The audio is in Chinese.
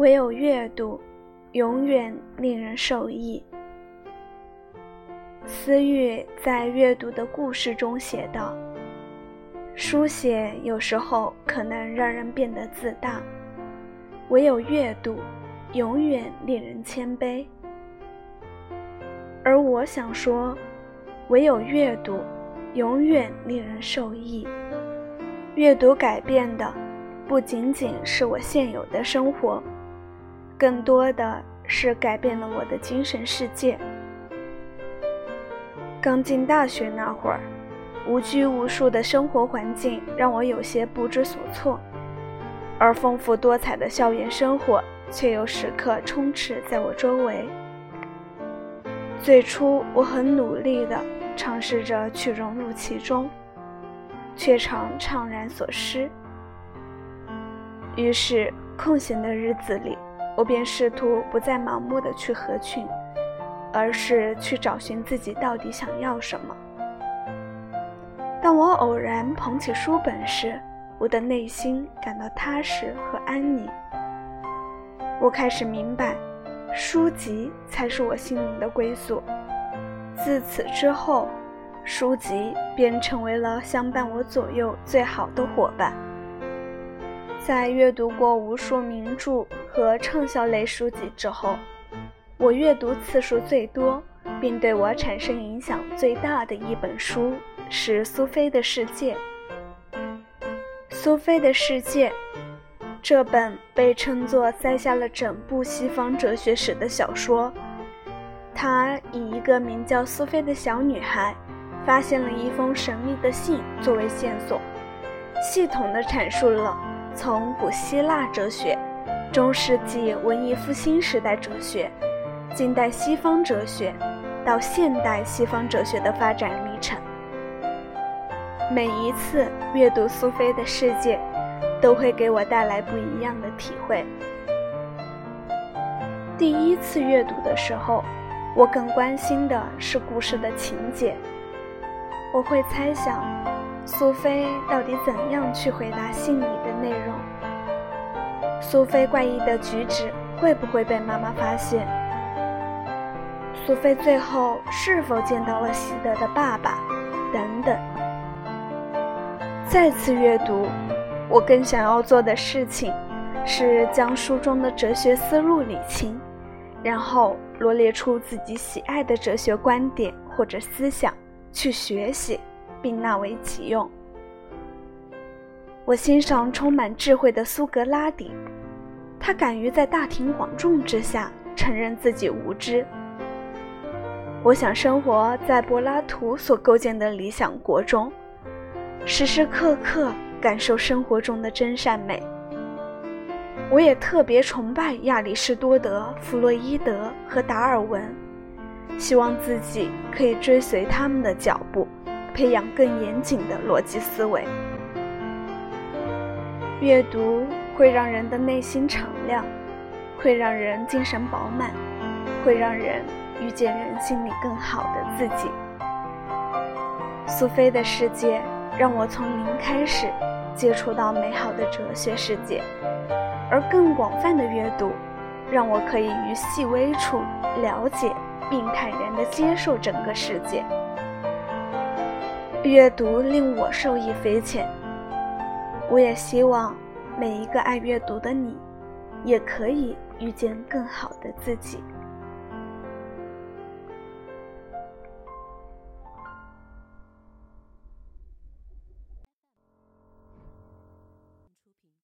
唯有阅读，永远令人受益。思域在阅读的故事中写道：“书写有时候可能让人变得自大，唯有阅读，永远令人谦卑。”而我想说，唯有阅读，永远令人受益。阅读改变的，不仅仅是我现有的生活，更多的是改变了我的精神世界。刚进大学那会儿，无拘无束的生活环境让我有些不知所措，而丰富多彩的校园生活却又时刻充斥在我周围。最初，我很努力地尝试着去融入其中，却常怅然所失。于是，空闲的日子里，我便试图不再盲目地去合群。而是去找寻自己到底想要什么。当我偶然捧起书本时，我的内心感到踏实和安宁。我开始明白，书籍才是我心灵的归宿。自此之后，书籍便成为了相伴我左右最好的伙伴。在阅读过无数名著和畅销类书籍之后，我阅读次数最多，并对我产生影响最大的一本书是苏菲的世界。苏菲的世界这本被称作塞下了整部西方哲学史的小说，它以一个名叫苏菲的小女孩发现了一封神秘的信作为线索，系统地阐述了从古希腊哲学、中世纪文艺复兴时代哲学。近代西方哲学到现代西方哲学的发展历程。每一次阅读苏菲的世界，都会给我带来不一样的体会。第一次阅读的时候，我更关心的是故事的情节。我会猜想，苏菲到底怎样去回答信里的内容？苏菲怪异的举止会不会被妈妈发现？苏菲最后是否见到了西德的爸爸？等等。再次阅读，我更想要做的事情是将书中的哲学思路理清，然后罗列出自己喜爱的哲学观点或者思想去学习，并纳为己用。我欣赏充满智慧的苏格拉底，他敢于在大庭广众之下承认自己无知。我想生活在柏拉图所构建的理想国中，时时刻刻感受生活中的真善美。我也特别崇拜亚里士多德、弗洛伊德和达尔文，希望自己可以追随他们的脚步，培养更严谨的逻辑思维。阅读会让人的内心敞亮，会让人精神饱满，会让人。遇见人心里更好的自己。苏菲的世界让我从零开始接触到美好的哲学世界，而更广泛的阅读让我可以于细微处了解并坦然地接受整个世界。阅读令我受益匪浅，我也希望每一个爱阅读的你，也可以遇见更好的自己。